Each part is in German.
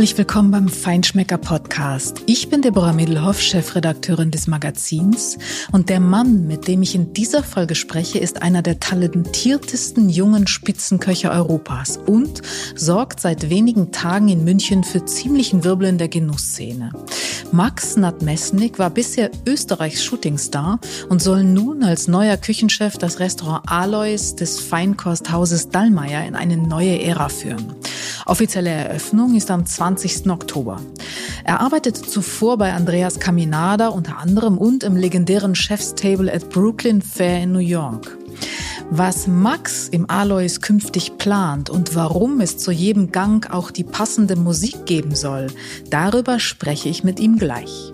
Herzlich willkommen beim Feinschmecker Podcast. Ich bin Deborah Middelhoff, Chefredakteurin des Magazins und der Mann, mit dem ich in dieser Folge spreche, ist einer der talentiertesten jungen Spitzenköche Europas und sorgt seit wenigen Tagen in München für ziemlichen Wirbel in der Genussszene. Max Nadmesnik war bisher Österreichs Shootingstar und soll nun als neuer Küchenchef das Restaurant Alois des Feinkosthauses Dallmayr in eine neue Ära führen. Offizielle Eröffnung ist am 20. Oktober. Er arbeitete zuvor bei Andreas Caminada unter anderem und im legendären Chef's Table at Brooklyn Fair in New York. Was Max im Alois künftig plant und warum es zu jedem Gang auch die passende Musik geben soll, darüber spreche ich mit ihm gleich.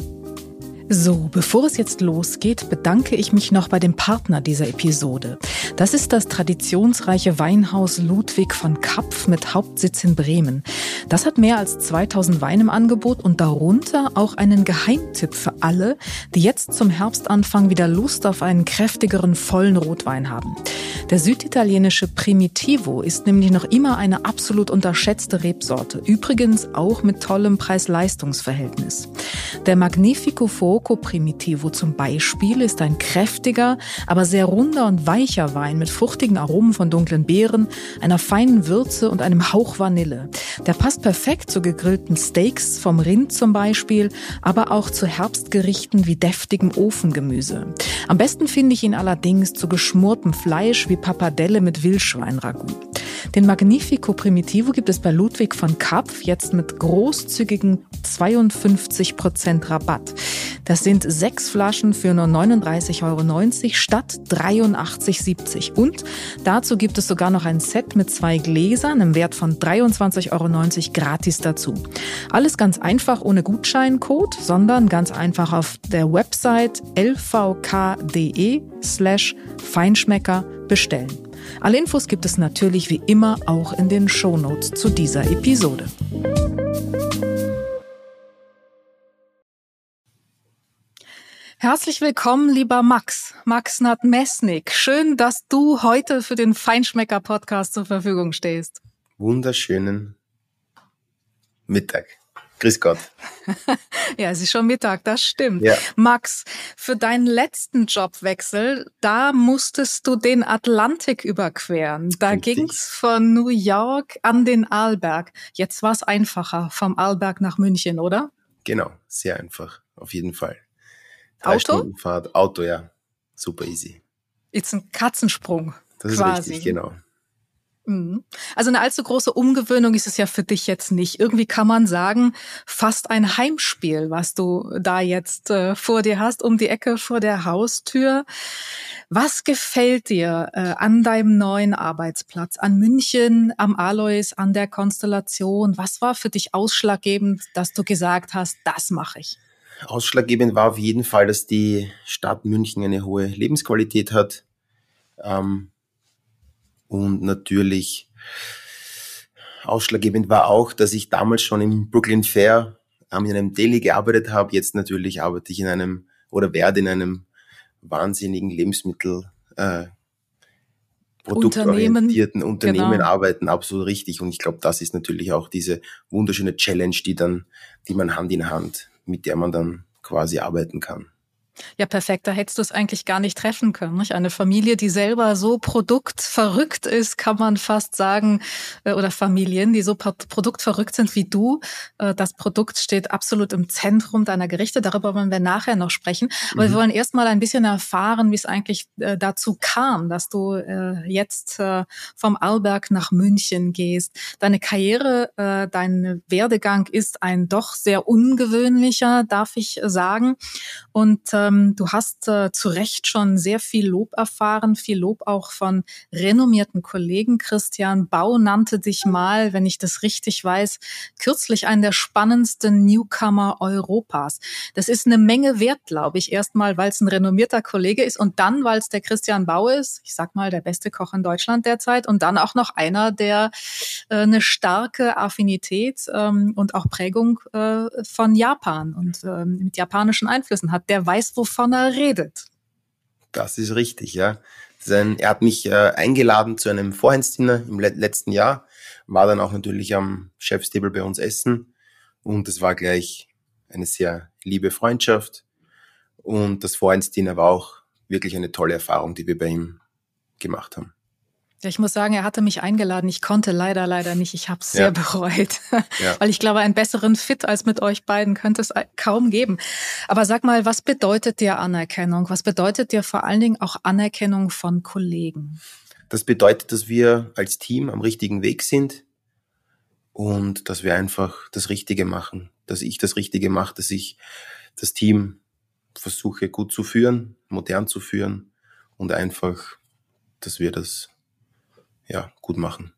So, bevor es jetzt losgeht, bedanke ich mich noch bei dem Partner dieser Episode. Das ist das traditionsreiche Weinhaus Ludwig von Kapf mit Hauptsitz in Bremen. Das hat mehr als 2000 Weine im Angebot und darunter auch einen Geheimtipp für alle, die jetzt zum Herbstanfang wieder Lust auf einen kräftigeren, vollen Rotwein haben. Der süditalienische Primitivo ist nämlich noch immer eine absolut unterschätzte Rebsorte. Übrigens auch mit tollem Preis-Leistungs-Verhältnis. Der Magnifico Fuoco Primitivo zum Beispiel ist ein kräftiger, aber sehr runder und weicher Wein mit fruchtigen Aromen von dunklen Beeren, einer feinen Würze und einem Hauch Vanille. Der passt perfekt zu gegrillten Steaks vom Rind zum Beispiel, aber auch zu Herbstgerichten wie deftigem Ofengemüse. Am besten finde ich ihn allerdings zu geschmortem Fleisch wie Pappardelle mit Wildschweinragout. Den Magnifico Primitivo gibt es bei Ludwig von Kapf jetzt mit großzügigen 52% Rabatt. Das sind sechs Flaschen für nur 39,90 Euro statt 83,70 Und dazu gibt es sogar noch ein Set mit zwei Gläsern im Wert von 23,90 Euro gratis dazu. Alles ganz einfach ohne Gutscheincode, sondern ganz einfach auf der Website lvk.de slash Feinschmecker bestellen. Alle Infos gibt es natürlich wie immer auch in den Shownotes zu dieser Episode. Herzlich willkommen, lieber Max, Max Nadmesnik. Schön, dass du heute für den Feinschmecker-Podcast zur Verfügung stehst. Wunderschönen Mittag. Grüß Gott. ja, es ist schon Mittag, das stimmt. Ja. Max, für deinen letzten Jobwechsel, da musstest du den Atlantik überqueren. Da Richtig. ging's von New York an den Arlberg. Jetzt war's einfacher, vom Arlberg nach München, oder? Genau, sehr einfach, auf jeden Fall. Drei Auto? Stunden Fahrt, Auto, ja. Super easy. Jetzt ein Katzensprung. Das quasi. ist richtig, genau. Mhm. Also eine allzu große Umgewöhnung ist es ja für dich jetzt nicht. Irgendwie kann man sagen, fast ein Heimspiel, was du da jetzt äh, vor dir hast, um die Ecke vor der Haustür. Was gefällt dir äh, an deinem neuen Arbeitsplatz, an München, am Alois, an der Konstellation? Was war für dich ausschlaggebend, dass du gesagt hast, das mache ich? Ausschlaggebend war auf jeden Fall, dass die Stadt München eine hohe Lebensqualität hat. Ähm, und natürlich ausschlaggebend war auch, dass ich damals schon im Brooklyn Fair in einem Daily gearbeitet habe. Jetzt natürlich arbeite ich in einem oder werde in einem wahnsinnigen Lebensmittel äh, produktorientierten Unternehmen, Unternehmen genau. arbeiten, absolut richtig. Und ich glaube, das ist natürlich auch diese wunderschöne Challenge, die dann, die man Hand in Hand, mit der man dann quasi arbeiten kann. Ja, perfekt. Da hättest du es eigentlich gar nicht treffen können. Nicht? Eine Familie, die selber so produktverrückt ist, kann man fast sagen, äh, oder Familien, die so produktverrückt sind wie du. Äh, das Produkt steht absolut im Zentrum deiner Gerichte. Darüber wollen wir nachher noch sprechen. Aber mhm. wir wollen erst mal ein bisschen erfahren, wie es eigentlich äh, dazu kam, dass du jetzt vom Arlberg nach München gehst. Deine Karriere, dein Werdegang ist ein doch sehr ungewöhnlicher, darf ich sagen. Und ähm, du hast äh, zu Recht schon sehr viel Lob erfahren, viel Lob auch von renommierten Kollegen. Christian Bau nannte dich mal, wenn ich das richtig weiß, kürzlich einen der spannendsten Newcomer Europas. Das ist eine Menge wert, glaube ich. Erstmal, weil es ein renommierter Kollege ist und dann, weil es der Christian Bau ist, ich sag mal, der beste Koch in Deutschland derzeit und dann auch noch einer, der äh, eine starke Affinität ähm, und auch Prägung äh, von Japan und ähm, mit japanischen Einflüssen hat. Der weiß, wovon er redet. Das ist richtig, ja. Sein, er hat mich äh, eingeladen zu einem Vorhandsdinner im le letzten Jahr, war dann auch natürlich am Chefstable bei uns essen Und es war gleich eine sehr liebe Freundschaft. Und das Vorensdiener war auch wirklich eine tolle Erfahrung, die wir bei ihm gemacht haben. Ja, ich muss sagen, er hatte mich eingeladen. Ich konnte leider, leider nicht. Ich habe es sehr ja. bereut, ja. weil ich glaube, einen besseren Fit als mit euch beiden könnte es kaum geben. Aber sag mal, was bedeutet dir Anerkennung? Was bedeutet dir vor allen Dingen auch Anerkennung von Kollegen? Das bedeutet, dass wir als Team am richtigen Weg sind und dass wir einfach das Richtige machen, dass ich das Richtige mache, dass ich das Team versuche gut zu führen, modern zu führen und einfach, dass wir das ja gut machen.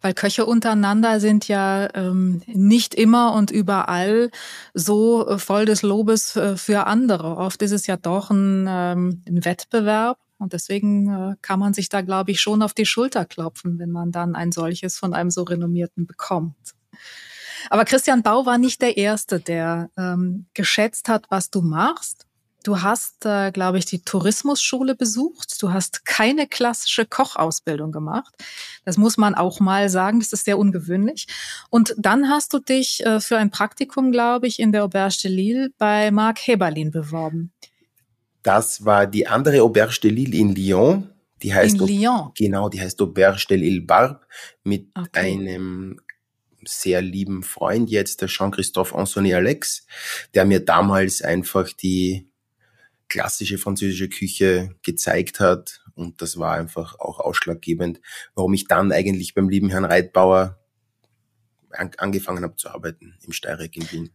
Weil Köche untereinander sind ja ähm, nicht immer und überall so äh, voll des Lobes äh, für andere. Oft ist es ja doch ein, ähm, ein Wettbewerb und deswegen äh, kann man sich da, glaube ich, schon auf die Schulter klopfen, wenn man dann ein solches von einem so renommierten bekommt. Aber Christian Bau war nicht der Erste, der ähm, geschätzt hat, was du machst. Du hast, äh, glaube ich, die Tourismusschule besucht. Du hast keine klassische Kochausbildung gemacht. Das muss man auch mal sagen. Das ist sehr ungewöhnlich. Und dann hast du dich äh, für ein Praktikum, glaube ich, in der Auberge de Lille bei Marc Heberlin beworben. Das war die andere Auberge de Lille in Lyon. Die heißt in Lyon. Genau, die heißt Auberge de Lille Barbe mit okay. einem sehr lieben Freund jetzt, der Jean-Christophe Anthony Alex, der mir damals einfach die klassische französische Küche gezeigt hat. Und das war einfach auch ausschlaggebend, warum ich dann eigentlich beim lieben Herrn Reitbauer an, angefangen habe zu arbeiten im Steyrek in Wien.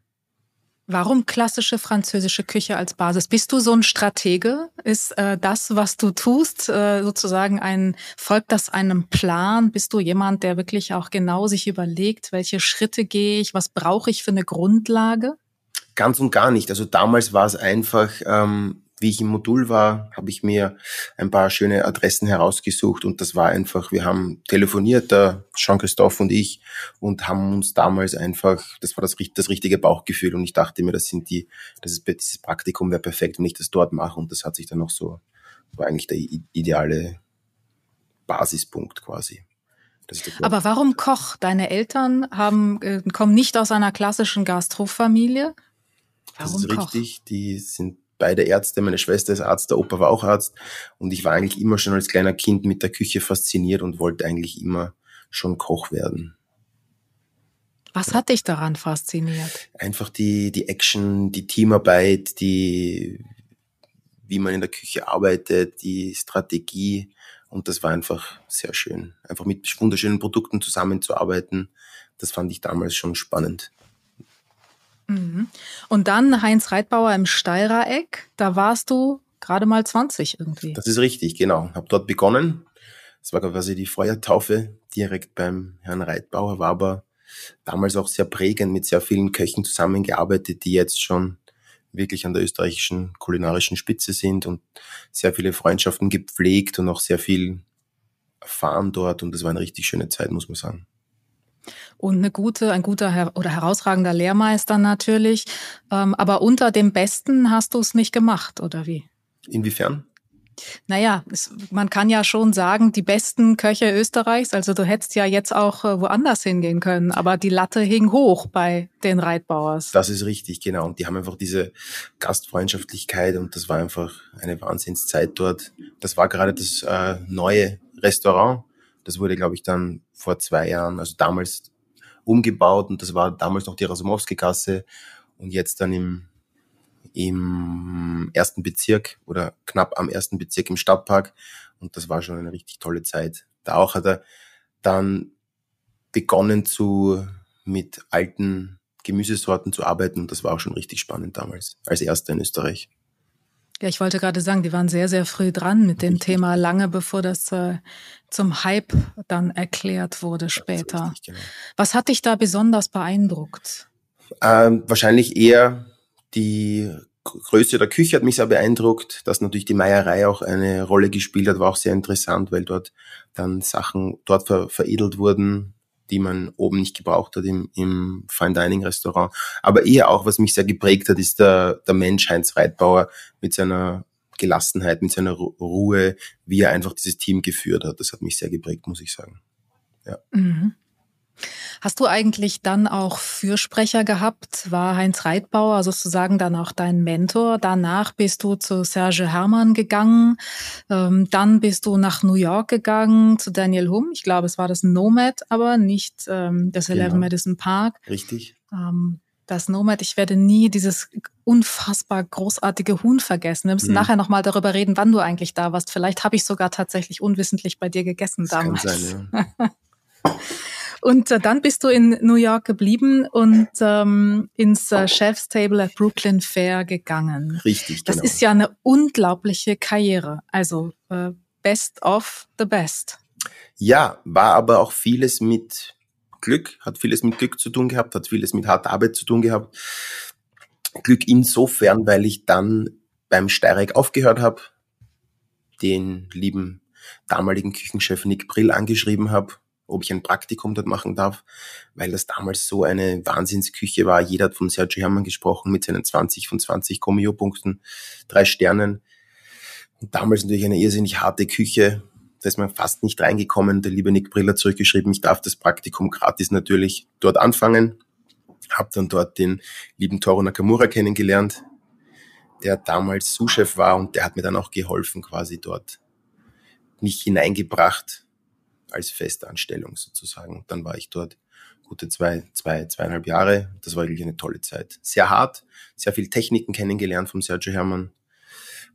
Warum klassische französische Küche als Basis? Bist du so ein Stratege? Ist äh, das, was du tust, äh, sozusagen ein, folgt das einem Plan? Bist du jemand, der wirklich auch genau sich überlegt, welche Schritte gehe ich, was brauche ich für eine Grundlage? Ganz und gar nicht. Also damals war es einfach, ähm, wie ich im Modul war, habe ich mir ein paar schöne Adressen herausgesucht und das war einfach, wir haben telefoniert, der Jean-Christophe und ich, und haben uns damals einfach, das war das, das richtige Bauchgefühl und ich dachte mir, das sind die, das ist, dieses Praktikum wäre perfekt, wenn ich das dort mache und das hat sich dann noch so, war eigentlich der ideale Basispunkt quasi. Aber warum Koch? Deine Eltern haben, äh, kommen nicht aus einer klassischen Gastrofamilie. Warum das ist Koch? richtig, die sind beide Ärzte, meine Schwester ist Arzt, der Opa war auch Arzt und ich war eigentlich immer schon als kleiner Kind mit der Küche fasziniert und wollte eigentlich immer schon Koch werden. Was hat dich daran fasziniert? Einfach die, die Action, die Teamarbeit, die, wie man in der Küche arbeitet, die Strategie. Und das war einfach sehr schön. Einfach mit wunderschönen Produkten zusammenzuarbeiten. Das fand ich damals schon spannend. Mhm. Und dann Heinz Reitbauer im Steirereck, da warst du gerade mal 20 irgendwie. Das ist richtig, genau. Hab dort begonnen. Das war quasi die Feuertaufe direkt beim Herrn Reitbauer, war aber damals auch sehr prägend mit sehr vielen Köchen zusammengearbeitet, die jetzt schon wirklich an der österreichischen kulinarischen Spitze sind und sehr viele Freundschaften gepflegt und auch sehr viel erfahren dort und das war eine richtig schöne Zeit, muss man sagen und eine gute, ein guter oder herausragender Lehrmeister natürlich. Ähm, aber unter dem Besten hast du es nicht gemacht, oder wie? Inwiefern? Naja, es, man kann ja schon sagen, die besten Köche Österreichs, also du hättest ja jetzt auch äh, woanders hingehen können, aber die Latte hing hoch bei den Reitbauers. Das ist richtig, genau. Und die haben einfach diese Gastfreundschaftlichkeit und das war einfach eine Wahnsinnszeit dort. Das war gerade das äh, neue Restaurant. Das wurde, glaube ich, dann vor zwei Jahren, also damals umgebaut und das war damals noch die Rasumowski-Gasse und jetzt dann im, im ersten Bezirk oder knapp am ersten Bezirk im Stadtpark und das war schon eine richtig tolle Zeit. Da auch hat er dann begonnen zu, mit alten Gemüsesorten zu arbeiten und das war auch schon richtig spannend damals, als erster in Österreich. Ja, ich wollte gerade sagen, die waren sehr, sehr früh dran mit dem richtig. Thema, lange bevor das äh, zum Hype dann erklärt wurde später. Richtig, genau. Was hat dich da besonders beeindruckt? Ähm, wahrscheinlich eher die Größe der Küche hat mich sehr beeindruckt, dass natürlich die Meierei auch eine Rolle gespielt hat, war auch sehr interessant, weil dort dann Sachen dort ver veredelt wurden, die man oben nicht gebraucht hat im, im Fine Dining Restaurant. Aber eher auch, was mich sehr geprägt hat, ist der, der Mensch Heinz Reitbauer mit seiner Gelassenheit, mit seiner Ruhe, wie er einfach dieses Team geführt hat. Das hat mich sehr geprägt, muss ich sagen. Ja. Mhm. Hast du eigentlich dann auch Fürsprecher gehabt? War Heinz Reitbauer sozusagen dann auch dein Mentor? Danach bist du zu Serge Hermann gegangen. Ähm, dann bist du nach New York gegangen zu Daniel Hum. Ich glaube, es war das Nomad, aber nicht ähm, das genau. Eleven Madison Park. Richtig. Ähm, das Nomad, ich werde nie dieses unfassbar großartige Huhn vergessen. Wir müssen mhm. nachher nochmal darüber reden, wann du eigentlich da warst. Vielleicht habe ich sogar tatsächlich unwissentlich bei dir gegessen das damals. Kann sein, ja. Und äh, dann bist du in New York geblieben und ähm, ins äh, Chef's Table at Brooklyn Fair gegangen. Richtig, genau. Das ist ja eine unglaubliche Karriere. Also äh, best of the best. Ja, war aber auch vieles mit Glück, hat vieles mit Glück zu tun gehabt, hat vieles mit harter Arbeit zu tun gehabt. Glück insofern, weil ich dann beim Steireck aufgehört habe, den lieben damaligen Küchenchef Nick Brill angeschrieben habe ob ich ein Praktikum dort machen darf, weil das damals so eine Wahnsinnsküche war. Jeder hat von Sergio Hermann gesprochen mit seinen 20 von 20 Comio-Punkten, drei Sternen. Und damals natürlich eine irrsinnig harte Küche. Da ist man fast nicht reingekommen. Der liebe Nick Briller zurückgeschrieben, ich darf das Praktikum gratis natürlich dort anfangen. Hab dann dort den lieben Toro Nakamura kennengelernt, der damals Sous-Chef war und der hat mir dann auch geholfen, quasi dort mich hineingebracht als Festanstellung sozusagen. Dann war ich dort gute zwei, zwei, zweieinhalb Jahre. Das war wirklich eine tolle Zeit. Sehr hart, sehr viel Techniken kennengelernt vom Sergio Hermann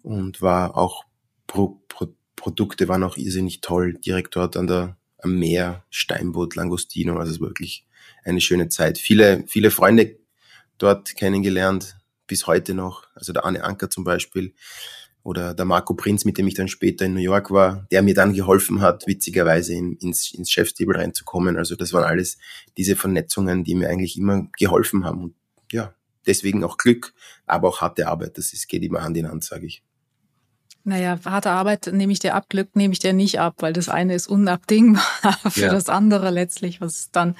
und war auch Pro, Pro, Produkte waren auch irrsinnig toll. Direkt dort an der, am Meer, Steinboot, Langostino. Also es war wirklich eine schöne Zeit. Viele, viele Freunde dort kennengelernt, bis heute noch. Also der Arne Anker zum Beispiel, oder der Marco Prinz, mit dem ich dann später in New York war, der mir dann geholfen hat, witzigerweise in, ins, ins Chefstable reinzukommen. Also das waren alles diese Vernetzungen, die mir eigentlich immer geholfen haben. Und ja, deswegen auch Glück, aber auch harte Arbeit. Das ist, geht immer Hand in Hand, sage ich. Naja, harte Arbeit nehme ich dir ab, Glück nehme ich dir nicht ab, weil das eine ist unabdingbar für ja. das andere letztlich, was dann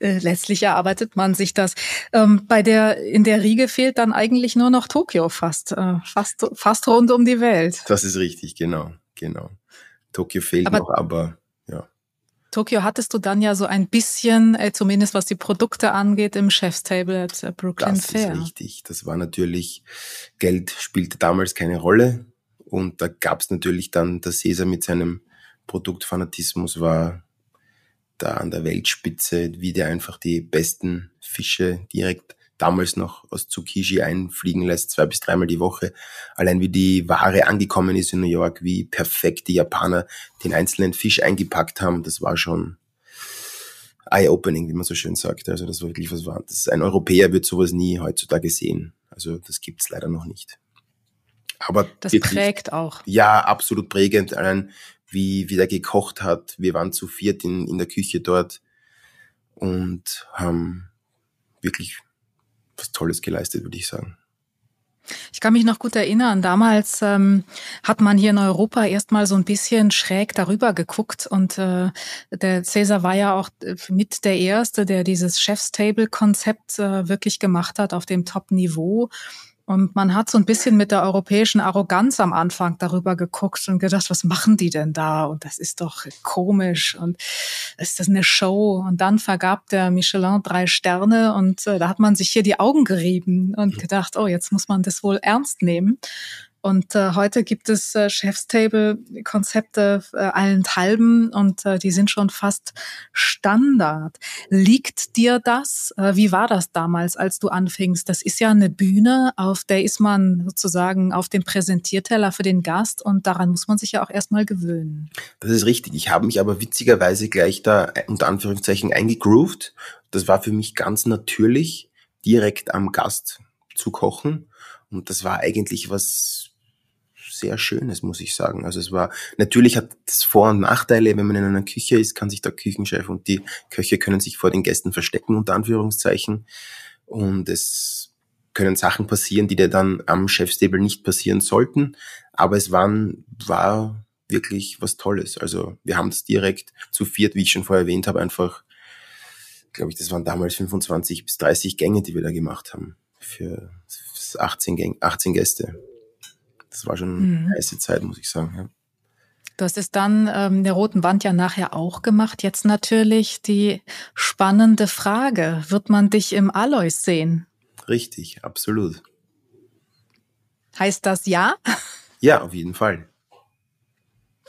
äh, letztlich erarbeitet man sich das. Ähm, bei der in der Riege fehlt dann eigentlich nur noch Tokio fast, äh, fast fast rund um die Welt. Das ist richtig, genau, genau. Tokio fehlt aber, noch, aber ja. Tokio hattest du dann ja so ein bisschen, äh, zumindest was die Produkte angeht, im Chefstable at äh, Brooklyn das Fair. Das ist richtig. Das war natürlich Geld spielte damals keine Rolle und da gab es natürlich dann, der Cäsar mit seinem Produktfanatismus war da an der Weltspitze, wie der einfach die besten Fische direkt damals noch aus Tsukiji einfliegen lässt, zwei bis dreimal die Woche. Allein wie die Ware angekommen ist in New York, wie perfekt die Japaner den einzelnen Fisch eingepackt haben, das war schon eye-opening, wie man so schön sagt. Also das war wirklich was war. Ein Europäer wird sowas nie heutzutage sehen. Also das gibt's leider noch nicht. Aber das prägt auch. Ja, absolut prägend. Allein wie, wie der gekocht hat. Wir waren zu viert in, in der Küche dort und haben wirklich was Tolles geleistet, würde ich sagen. Ich kann mich noch gut erinnern, damals ähm, hat man hier in Europa erstmal so ein bisschen schräg darüber geguckt und äh, der Cäsar war ja auch äh, mit der Erste, der dieses Chef's-Table-Konzept äh, wirklich gemacht hat auf dem Top-Niveau. Und man hat so ein bisschen mit der europäischen Arroganz am Anfang darüber geguckt und gedacht, was machen die denn da? Und das ist doch komisch und ist das eine Show? Und dann vergab der Michelin drei Sterne und äh, da hat man sich hier die Augen gerieben und gedacht, oh, jetzt muss man das wohl ernst nehmen. Und äh, heute gibt es äh, Chefstable-Konzepte äh, allenthalben und äh, die sind schon fast Standard. Liegt dir das? Äh, wie war das damals, als du anfingst? Das ist ja eine Bühne, auf der ist man sozusagen auf dem Präsentierteller für den Gast und daran muss man sich ja auch erstmal gewöhnen. Das ist richtig. Ich habe mich aber witzigerweise gleich da äh, unter Anführungszeichen eingegroovt. Das war für mich ganz natürlich, direkt am Gast zu kochen. Und das war eigentlich was sehr Schönes, muss ich sagen. Also es war, natürlich hat es Vor- und Nachteile, wenn man in einer Küche ist, kann sich der Küchenchef und die Köche können sich vor den Gästen verstecken, unter Anführungszeichen. Und es können Sachen passieren, die dir dann am Chefstable nicht passieren sollten. Aber es waren, war wirklich was Tolles. Also wir haben es direkt zu viert, wie ich schon vorher erwähnt habe, einfach, glaube ich, das waren damals 25 bis 30 Gänge, die wir da gemacht haben. Für 18, Gänge, 18 Gäste. Das war schon mhm. eine heiße Zeit, muss ich sagen. Ja. Du hast es dann ähm, der roten Wand ja nachher auch gemacht. Jetzt natürlich die spannende Frage, wird man dich im Alois sehen? Richtig, absolut. Heißt das ja? Ja, auf jeden Fall.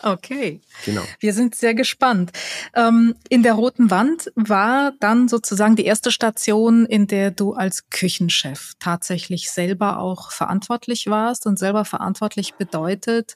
Okay. Genau. Wir sind sehr gespannt. Ähm, in der Roten Wand war dann sozusagen die erste Station, in der du als Küchenchef tatsächlich selber auch verantwortlich warst und selber verantwortlich bedeutet,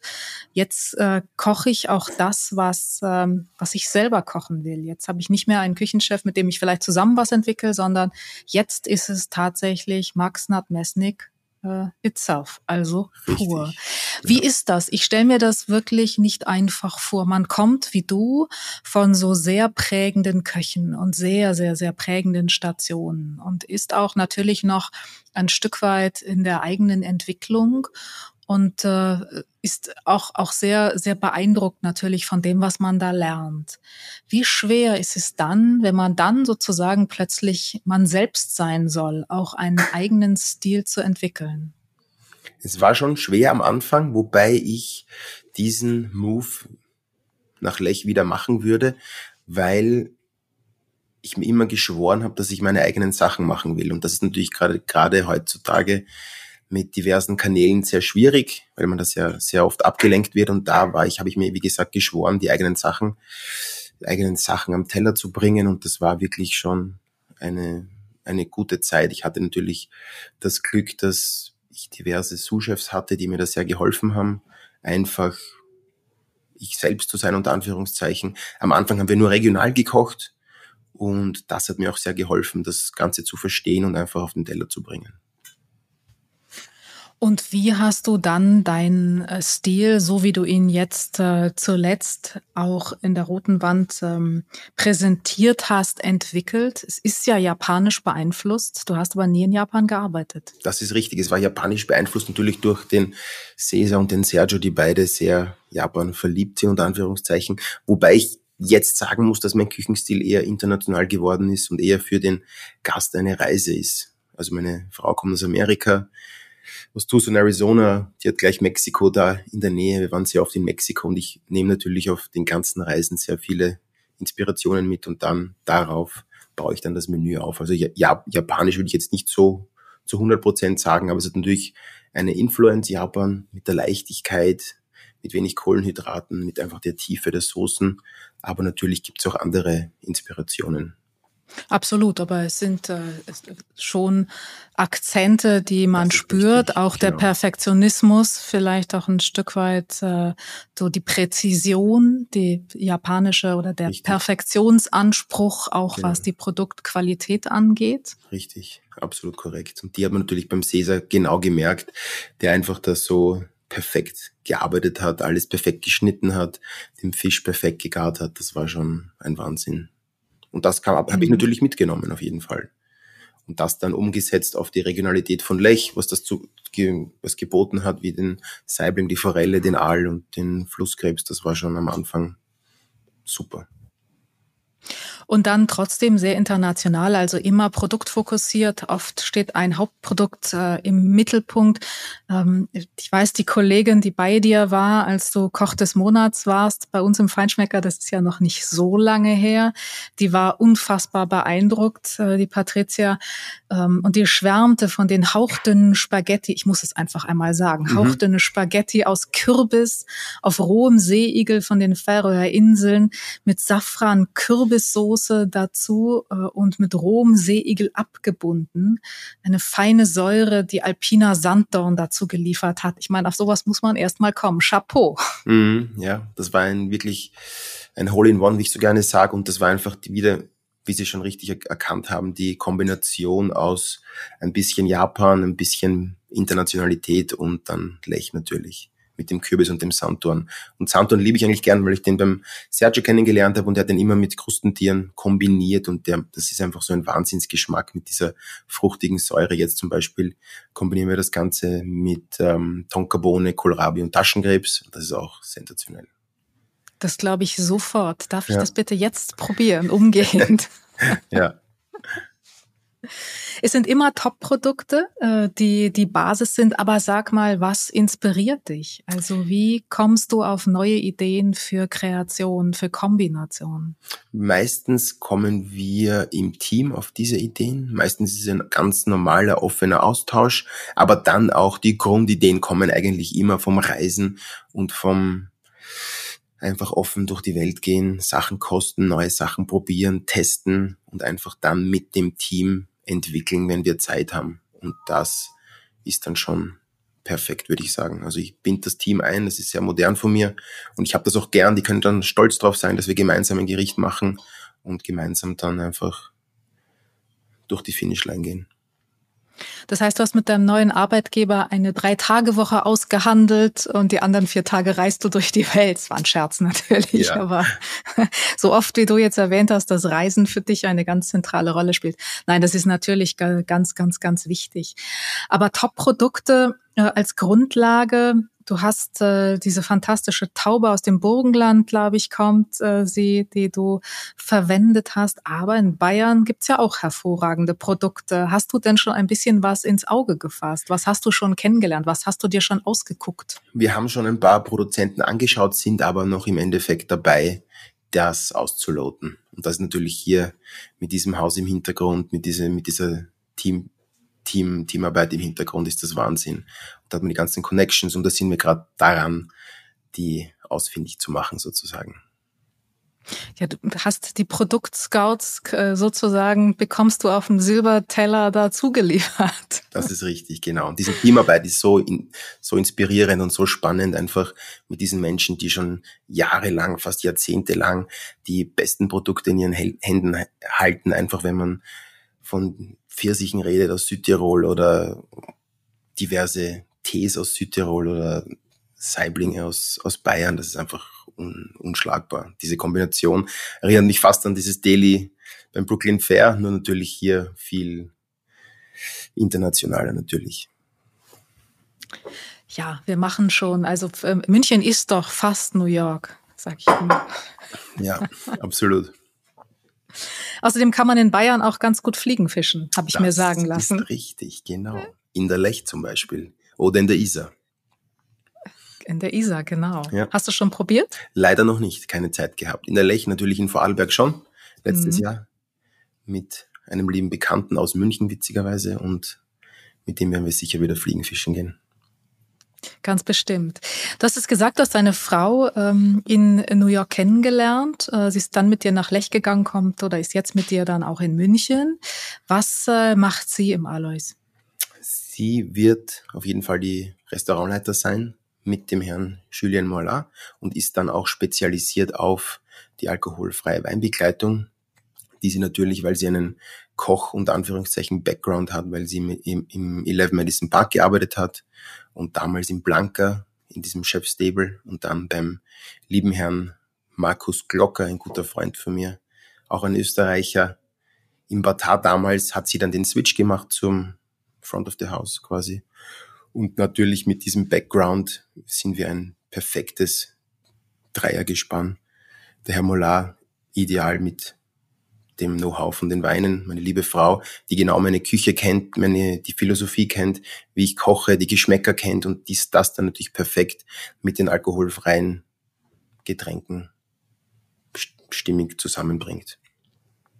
jetzt äh, koche ich auch das, was, ähm, was ich selber kochen will. Jetzt habe ich nicht mehr einen Küchenchef, mit dem ich vielleicht zusammen was entwickle, sondern jetzt ist es tatsächlich Max Nadmesnik äh, itself, also pur. Richtig. Wie ja. ist das? Ich stelle mir das wirklich nicht einfach vor. Man kommt wie du von so sehr prägenden Köchen und sehr, sehr, sehr prägenden Stationen und ist auch natürlich noch ein Stück weit in der eigenen Entwicklung und äh, ist auch, auch sehr, sehr beeindruckt natürlich von dem, was man da lernt. Wie schwer ist es dann, wenn man dann sozusagen plötzlich man selbst sein soll, auch einen eigenen Stil zu entwickeln? Es war schon schwer am Anfang, wobei ich diesen Move nach Lech wieder machen würde, weil ich mir immer geschworen habe, dass ich meine eigenen Sachen machen will. Und das ist natürlich gerade gerade heutzutage mit diversen Kanälen sehr schwierig, weil man das ja sehr oft abgelenkt wird. Und da war ich, habe ich mir, wie gesagt, geschworen, die eigenen Sachen, die eigenen Sachen am Teller zu bringen. Und das war wirklich schon eine, eine gute Zeit. Ich hatte natürlich das Glück, dass ich diverse Sous-Chefs hatte, die mir da sehr geholfen haben. Einfach ich selbst zu sein, unter Anführungszeichen. Am Anfang haben wir nur regional gekocht. Und das hat mir auch sehr geholfen, das Ganze zu verstehen und einfach auf den Teller zu bringen. Und wie hast du dann deinen äh, Stil, so wie du ihn jetzt äh, zuletzt auch in der roten Wand ähm, präsentiert hast, entwickelt? Es ist ja japanisch beeinflusst. Du hast aber nie in Japan gearbeitet. Das ist richtig. Es war japanisch beeinflusst natürlich durch den Cesar und den Sergio, die beide sehr Japan verliebt sind, unter Anführungszeichen. Wobei ich jetzt sagen muss, dass mein Küchenstil eher international geworden ist und eher für den Gast eine Reise ist. Also meine Frau kommt aus Amerika was tust du in Arizona? Die hat gleich Mexiko da in der Nähe. Wir waren sehr oft in Mexiko und ich nehme natürlich auf den ganzen Reisen sehr viele Inspirationen mit und dann darauf baue ich dann das Menü auf. Also ja, Japanisch würde ich jetzt nicht so zu 100 Prozent sagen, aber es hat natürlich eine Influence Japan mit der Leichtigkeit, mit wenig Kohlenhydraten, mit einfach der Tiefe der Soßen. Aber natürlich gibt es auch andere Inspirationen. Absolut, aber es sind äh, schon Akzente, die man spürt, richtig, auch der Perfektionismus, vielleicht auch ein Stück weit äh, so die Präzision, die japanische oder der richtig. Perfektionsanspruch, auch genau. was die Produktqualität angeht. Richtig, absolut korrekt. Und die hat man natürlich beim Cäsar genau gemerkt, der einfach da so perfekt gearbeitet hat, alles perfekt geschnitten hat, den Fisch perfekt gegart hat. Das war schon ein Wahnsinn. Und das mhm. habe ich natürlich mitgenommen, auf jeden Fall. Und das dann umgesetzt auf die Regionalität von Lech, was das zu, was geboten hat, wie den Saibling, die Forelle, den Aal und den Flusskrebs. Das war schon am Anfang super und dann trotzdem sehr international, also immer produktfokussiert. Oft steht ein Hauptprodukt äh, im Mittelpunkt. Ähm, ich weiß, die Kollegin, die bei dir war, als du Koch des Monats warst, bei uns im Feinschmecker, das ist ja noch nicht so lange her, die war unfassbar beeindruckt, äh, die Patricia, ähm, und die schwärmte von den hauchdünnen Spaghetti, ich muss es einfach einmal sagen, mhm. hauchdünne Spaghetti aus Kürbis auf rohem Seeigel von den Färöer Inseln mit Safran, Kürbissoße dazu äh, und mit rohem Seeigel abgebunden. Eine feine Säure, die Alpina Sanddorn dazu geliefert hat. Ich meine, auf sowas muss man erst mal kommen. Chapeau. Mhm, ja, das war ein wirklich ein Hole-in-One, wie ich so gerne sage. Und das war einfach wieder wie Sie schon richtig erkannt haben, die Kombination aus ein bisschen Japan, ein bisschen Internationalität und dann Lech natürlich mit dem Kürbis und dem Sanddorn. Und Sanddorn liebe ich eigentlich gern, weil ich den beim Sergio kennengelernt habe und der hat den immer mit Krustentieren kombiniert und der, das ist einfach so ein Wahnsinnsgeschmack mit dieser fruchtigen Säure. Jetzt zum Beispiel kombinieren wir das Ganze mit ähm, Tonkabohne, Kohlrabi und Taschenkrebs. Das ist auch sensationell. Das glaube ich sofort. Darf ich ja. das bitte jetzt probieren, umgehend? ja. Es sind immer Top-Produkte, äh, die die Basis sind, aber sag mal, was inspiriert dich? Also wie kommst du auf neue Ideen für Kreation, für Kombination? Meistens kommen wir im Team auf diese Ideen. Meistens ist es ein ganz normaler, offener Austausch, aber dann auch die Grundideen kommen eigentlich immer vom Reisen und vom einfach offen durch die Welt gehen, Sachen kosten, neue Sachen probieren, testen und einfach dann mit dem Team entwickeln, wenn wir Zeit haben. Und das ist dann schon perfekt, würde ich sagen. Also ich binde das Team ein, das ist sehr modern von mir und ich habe das auch gern. Die können dann stolz drauf sein, dass wir gemeinsam ein Gericht machen und gemeinsam dann einfach durch die Finishline gehen. Das heißt, du hast mit deinem neuen Arbeitgeber eine Drei-Tage-Woche ausgehandelt und die anderen vier Tage reist du durch die Welt. Das war ein Scherz natürlich, ja. aber so oft wie du jetzt erwähnt hast, dass Reisen für dich eine ganz zentrale Rolle spielt. Nein, das ist natürlich ganz, ganz, ganz wichtig. Aber Top-Produkte äh, als Grundlage Du hast äh, diese fantastische Taube aus dem Burgenland, glaube ich, kommt äh, sie, die du verwendet hast. Aber in Bayern gibt's ja auch hervorragende Produkte. Hast du denn schon ein bisschen was ins Auge gefasst? Was hast du schon kennengelernt? Was hast du dir schon ausgeguckt? Wir haben schon ein paar Produzenten angeschaut, sind aber noch im Endeffekt dabei, das auszuloten. Und das ist natürlich hier mit diesem Haus im Hintergrund, mit dieser, mit dieser Team, Team, Teamarbeit im Hintergrund ist das Wahnsinn. Und da hat man die ganzen Connections und da sind wir gerade daran, die ausfindig zu machen sozusagen. Ja, du hast die Produktscouts äh, sozusagen, bekommst du auf dem Silberteller dazu geliefert. Das ist richtig, genau. Und diese Teamarbeit ist so, in, so inspirierend und so spannend, einfach mit diesen Menschen, die schon jahrelang, fast jahrzehntelang die besten Produkte in ihren Händen halten, einfach wenn man von Pfirsichen redet aus Südtirol oder diverse Tees aus Südtirol oder Saiblinge aus, aus Bayern, das ist einfach un, unschlagbar. Diese Kombination erinnert mich fast an dieses Daily beim Brooklyn Fair, nur natürlich hier viel internationaler natürlich. Ja, wir machen schon, also äh, München ist doch fast New York, sag ich immer. Ja, absolut. Außerdem kann man in Bayern auch ganz gut Fliegen fischen, habe ich das mir sagen lassen. Ist richtig, genau. In der Lech zum Beispiel oder in der Isar. In der Isar, genau. Ja. Hast du schon probiert? Leider noch nicht, keine Zeit gehabt. In der Lech natürlich in Vorarlberg schon, letztes mhm. Jahr mit einem lieben Bekannten aus München witzigerweise und mit dem werden wir sicher wieder Fliegen fischen gehen. Ganz bestimmt. Du hast es gesagt, du hast deine Frau ähm, in New York kennengelernt. Äh, sie ist dann mit dir nach Lech gegangen, kommt oder ist jetzt mit dir dann auch in München. Was äh, macht sie im Alois? Sie wird auf jeden Fall die Restaurantleiter sein mit dem Herrn Julien Mollard und ist dann auch spezialisiert auf die alkoholfreie Weinbegleitung, die sie natürlich, weil sie einen Koch unter Anführungszeichen Background hat, weil sie im, im Eleven Madison Park gearbeitet hat und damals in Blanca in diesem Chef Stable und dann beim lieben Herrn Markus Glocker, ein guter Freund von mir, auch ein Österreicher. Im Batar damals hat sie dann den Switch gemacht zum Front of the House quasi. Und natürlich mit diesem Background sind wir ein perfektes Dreiergespann. Der Herr Molar ideal mit dem Know-how von den Weinen, meine liebe Frau, die genau meine Küche kennt, meine, die Philosophie kennt, wie ich koche, die Geschmäcker kennt und dies, das dann natürlich perfekt mit den alkoholfreien Getränken stimmig zusammenbringt.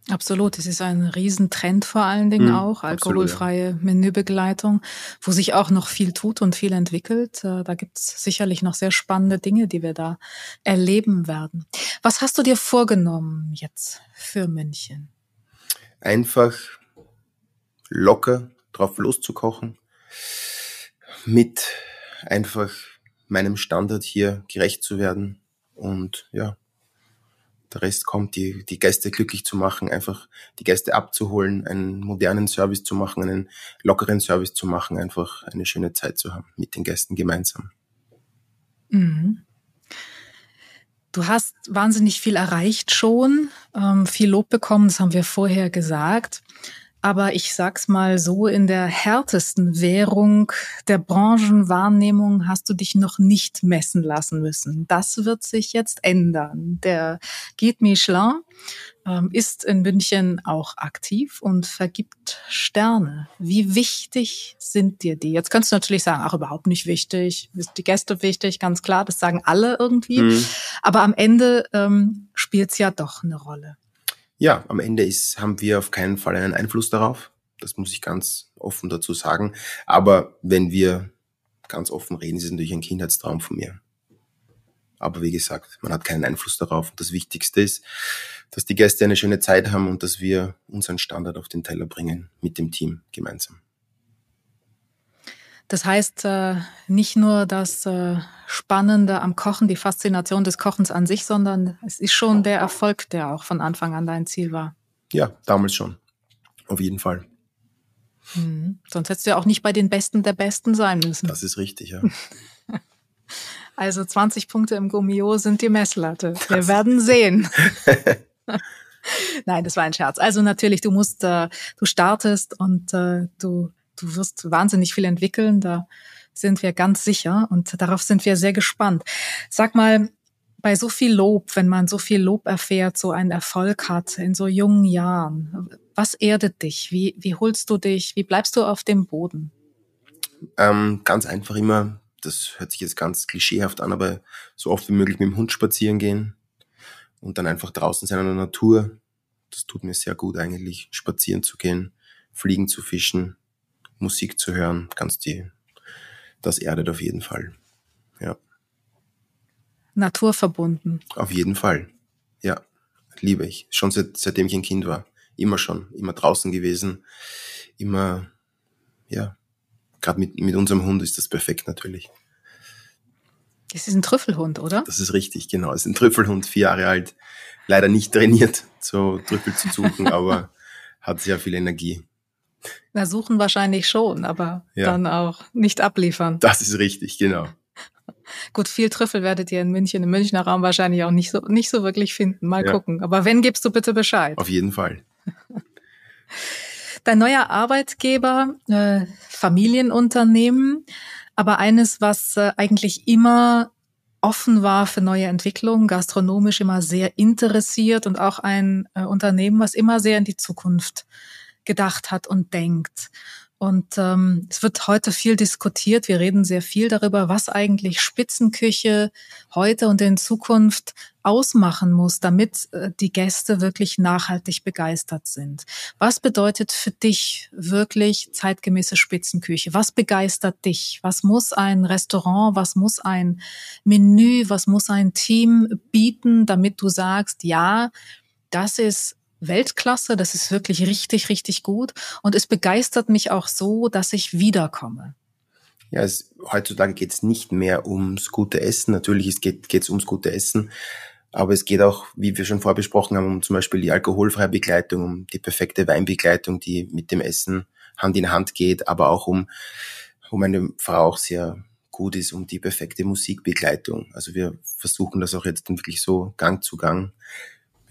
Absolut, es ist ein Riesentrend vor allen Dingen mhm, auch, alkoholfreie absolut, ja. Menübegleitung, wo sich auch noch viel tut und viel entwickelt. Äh, da gibt es sicherlich noch sehr spannende Dinge, die wir da erleben werden. Was hast du dir vorgenommen jetzt für München? Einfach locker drauf loszukochen, mit einfach meinem Standard hier gerecht zu werden und ja, der Rest kommt, die, die Gäste glücklich zu machen, einfach die Gäste abzuholen, einen modernen Service zu machen, einen lockeren Service zu machen, einfach eine schöne Zeit zu haben mit den Gästen gemeinsam. Mhm. Du hast wahnsinnig viel erreicht schon, ähm, viel Lob bekommen, das haben wir vorher gesagt. Aber ich sag's mal so, in der härtesten Währung der Branchenwahrnehmung hast du dich noch nicht messen lassen müssen. Das wird sich jetzt ändern. Der Guide Michelin ähm, ist in München auch aktiv und vergibt Sterne. Wie wichtig sind dir die? Jetzt kannst du natürlich sagen, ach, überhaupt nicht wichtig, ist die Gäste wichtig, ganz klar, das sagen alle irgendwie. Mhm. Aber am Ende ähm, spielt's ja doch eine Rolle. Ja, am Ende ist, haben wir auf keinen Fall einen Einfluss darauf. Das muss ich ganz offen dazu sagen. Aber wenn wir ganz offen reden, ist es natürlich ein Kindheitstraum von mir. Aber wie gesagt, man hat keinen Einfluss darauf. Und das Wichtigste ist, dass die Gäste eine schöne Zeit haben und dass wir unseren Standard auf den Teller bringen mit dem Team gemeinsam. Das heißt, äh, nicht nur das äh, Spannende am Kochen, die Faszination des Kochens an sich, sondern es ist schon der Erfolg, der auch von Anfang an dein Ziel war. Ja, damals schon. Auf jeden Fall. Mhm. Sonst hättest du ja auch nicht bei den Besten der Besten sein müssen. Das ist richtig, ja. also 20 Punkte im Gummio sind die Messlatte. Wir das werden sehen. Nein, das war ein Scherz. Also natürlich, du musst, äh, du startest und du du wirst wahnsinnig viel entwickeln, da sind wir ganz sicher und darauf sind wir sehr gespannt. Sag mal, bei so viel Lob, wenn man so viel Lob erfährt, so einen Erfolg hat in so jungen Jahren, was erdet dich? Wie, wie holst du dich? Wie bleibst du auf dem Boden? Ähm, ganz einfach immer, das hört sich jetzt ganz klischeehaft an, aber so oft wie möglich mit dem Hund spazieren gehen und dann einfach draußen sein in der Natur. Das tut mir sehr gut eigentlich, spazieren zu gehen, fliegen zu fischen, Musik zu hören, ganz die, das erdet auf jeden Fall. Ja. Naturverbunden. Auf jeden Fall. Ja. Liebe ich. Schon seit, seitdem ich ein Kind war. Immer schon. Immer draußen gewesen. Immer, ja. Gerade mit, mit unserem Hund ist das perfekt natürlich. Das ist ein Trüffelhund, oder? Das ist richtig, genau. Es ist ein Trüffelhund, vier Jahre alt. Leider nicht trainiert, so Trüffel zu suchen, aber hat sehr viel Energie. Na, suchen wahrscheinlich schon, aber ja. dann auch nicht abliefern. Das ist richtig, genau. Gut, viel Trüffel werdet ihr in München, im Münchner Raum wahrscheinlich auch nicht so, nicht so wirklich finden. Mal ja. gucken. Aber wenn, gibst du bitte Bescheid. Auf jeden Fall. Dein neuer Arbeitgeber, äh, Familienunternehmen, aber eines, was äh, eigentlich immer offen war für neue Entwicklungen, gastronomisch immer sehr interessiert und auch ein äh, Unternehmen, was immer sehr in die Zukunft gedacht hat und denkt. Und ähm, es wird heute viel diskutiert. Wir reden sehr viel darüber, was eigentlich Spitzenküche heute und in Zukunft ausmachen muss, damit äh, die Gäste wirklich nachhaltig begeistert sind. Was bedeutet für dich wirklich zeitgemäße Spitzenküche? Was begeistert dich? Was muss ein Restaurant, was muss ein Menü, was muss ein Team bieten, damit du sagst, ja, das ist Weltklasse, das ist wirklich richtig, richtig gut und es begeistert mich auch so, dass ich wiederkomme. Ja, es, heutzutage geht es nicht mehr ums gute Essen. Natürlich es geht es ums gute Essen, aber es geht auch, wie wir schon vorbesprochen haben, um zum Beispiel die alkoholfreie Begleitung, um die perfekte Weinbegleitung, die mit dem Essen Hand in Hand geht, aber auch um, um eine Frau auch sehr gut ist, um die perfekte Musikbegleitung. Also wir versuchen das auch jetzt wirklich so Gang zu Gang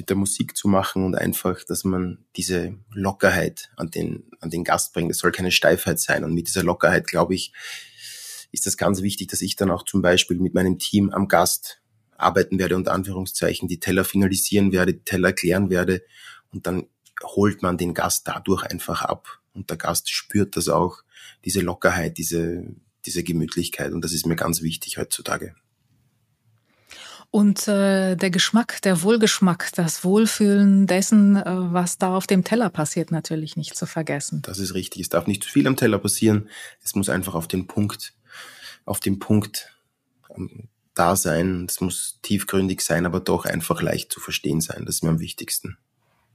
mit der Musik zu machen und einfach, dass man diese Lockerheit an den, an den Gast bringt. Es soll keine Steifheit sein. Und mit dieser Lockerheit, glaube ich, ist das ganz wichtig, dass ich dann auch zum Beispiel mit meinem Team am Gast arbeiten werde, unter Anführungszeichen, die Teller finalisieren werde, die Teller klären werde. Und dann holt man den Gast dadurch einfach ab. Und der Gast spürt das auch, diese Lockerheit, diese, diese Gemütlichkeit. Und das ist mir ganz wichtig heutzutage. Und äh, der Geschmack, der Wohlgeschmack, das Wohlfühlen dessen, äh, was da auf dem Teller passiert, natürlich nicht zu vergessen. Das ist richtig. Es darf nicht zu viel am Teller passieren. Es muss einfach auf den Punkt, auf den Punkt ähm, da sein. Es muss tiefgründig sein, aber doch einfach leicht zu verstehen sein. Das ist mir am wichtigsten.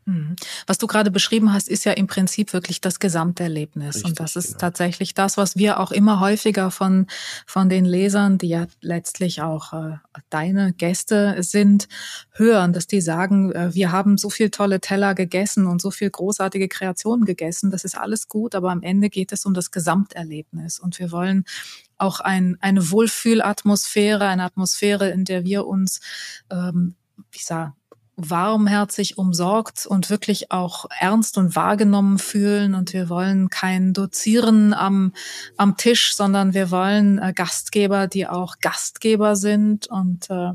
Mhm. Was du gerade beschrieben hast, ist ja im Prinzip wirklich das Gesamterlebnis. Richtig, und das ist genau. tatsächlich das, was wir auch immer häufiger von, von den Lesern, die ja letztlich auch äh, deine Gäste sind, hören, dass die sagen, äh, wir haben so viel tolle Teller gegessen und so viel großartige Kreationen gegessen. Das ist alles gut, aber am Ende geht es um das Gesamterlebnis. Und wir wollen auch ein, eine Wohlfühlatmosphäre, eine Atmosphäre, in der wir uns, ähm, ich sag, warmherzig umsorgt und wirklich auch ernst und wahrgenommen fühlen. Und wir wollen kein Dozieren am, am Tisch, sondern wir wollen äh, Gastgeber, die auch Gastgeber sind. Und äh,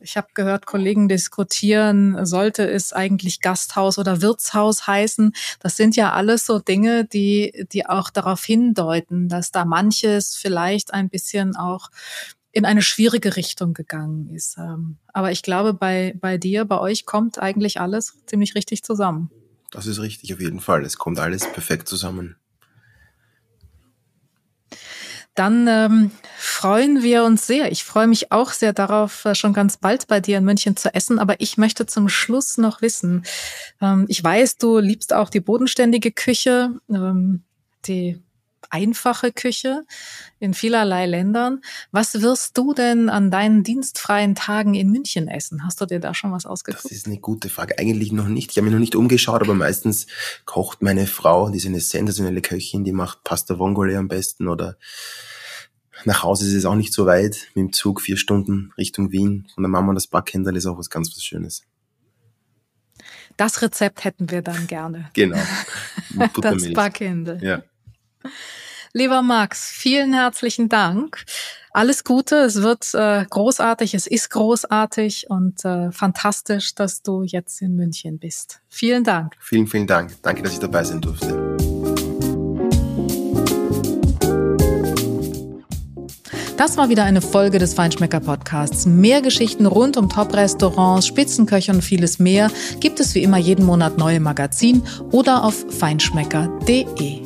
ich habe gehört, Kollegen diskutieren, sollte es eigentlich Gasthaus oder Wirtshaus heißen. Das sind ja alles so Dinge, die, die auch darauf hindeuten, dass da manches vielleicht ein bisschen auch in eine schwierige Richtung gegangen ist. Ähm, aber ich glaube, bei, bei dir, bei euch kommt eigentlich alles ziemlich richtig zusammen. Das ist richtig, auf jeden Fall. Es kommt alles perfekt zusammen. Dann ähm, freuen wir uns sehr. Ich freue mich auch sehr darauf, äh, schon ganz bald bei dir in München zu essen. Aber ich möchte zum Schluss noch wissen, ähm, ich weiß, du liebst auch die bodenständige Küche, ähm, die einfache Küche in vielerlei Ländern. Was wirst du denn an deinen dienstfreien Tagen in München essen? Hast du dir da schon was ausgeguckt? Das ist eine gute Frage. Eigentlich noch nicht. Ich habe mich noch nicht umgeschaut, aber meistens kocht meine Frau, die ist eine sensationelle Köchin, die macht Pasta Vongole am besten oder nach Hause ist es auch nicht so weit. Mit dem Zug vier Stunden Richtung Wien. Von der Mama das Backhändel ist auch was ganz was Schönes. Das Rezept hätten wir dann gerne. Genau. das Backhändel. Ja. Lieber Max, vielen herzlichen Dank. Alles Gute, es wird äh, großartig, es ist großartig und äh, fantastisch, dass du jetzt in München bist. Vielen Dank. Vielen, vielen Dank. Danke, dass ich dabei sein durfte. Das war wieder eine Folge des Feinschmecker Podcasts. Mehr Geschichten rund um Top-Restaurants, Spitzenköche und vieles mehr gibt es wie immer jeden Monat neue Magazin oder auf feinschmecker.de.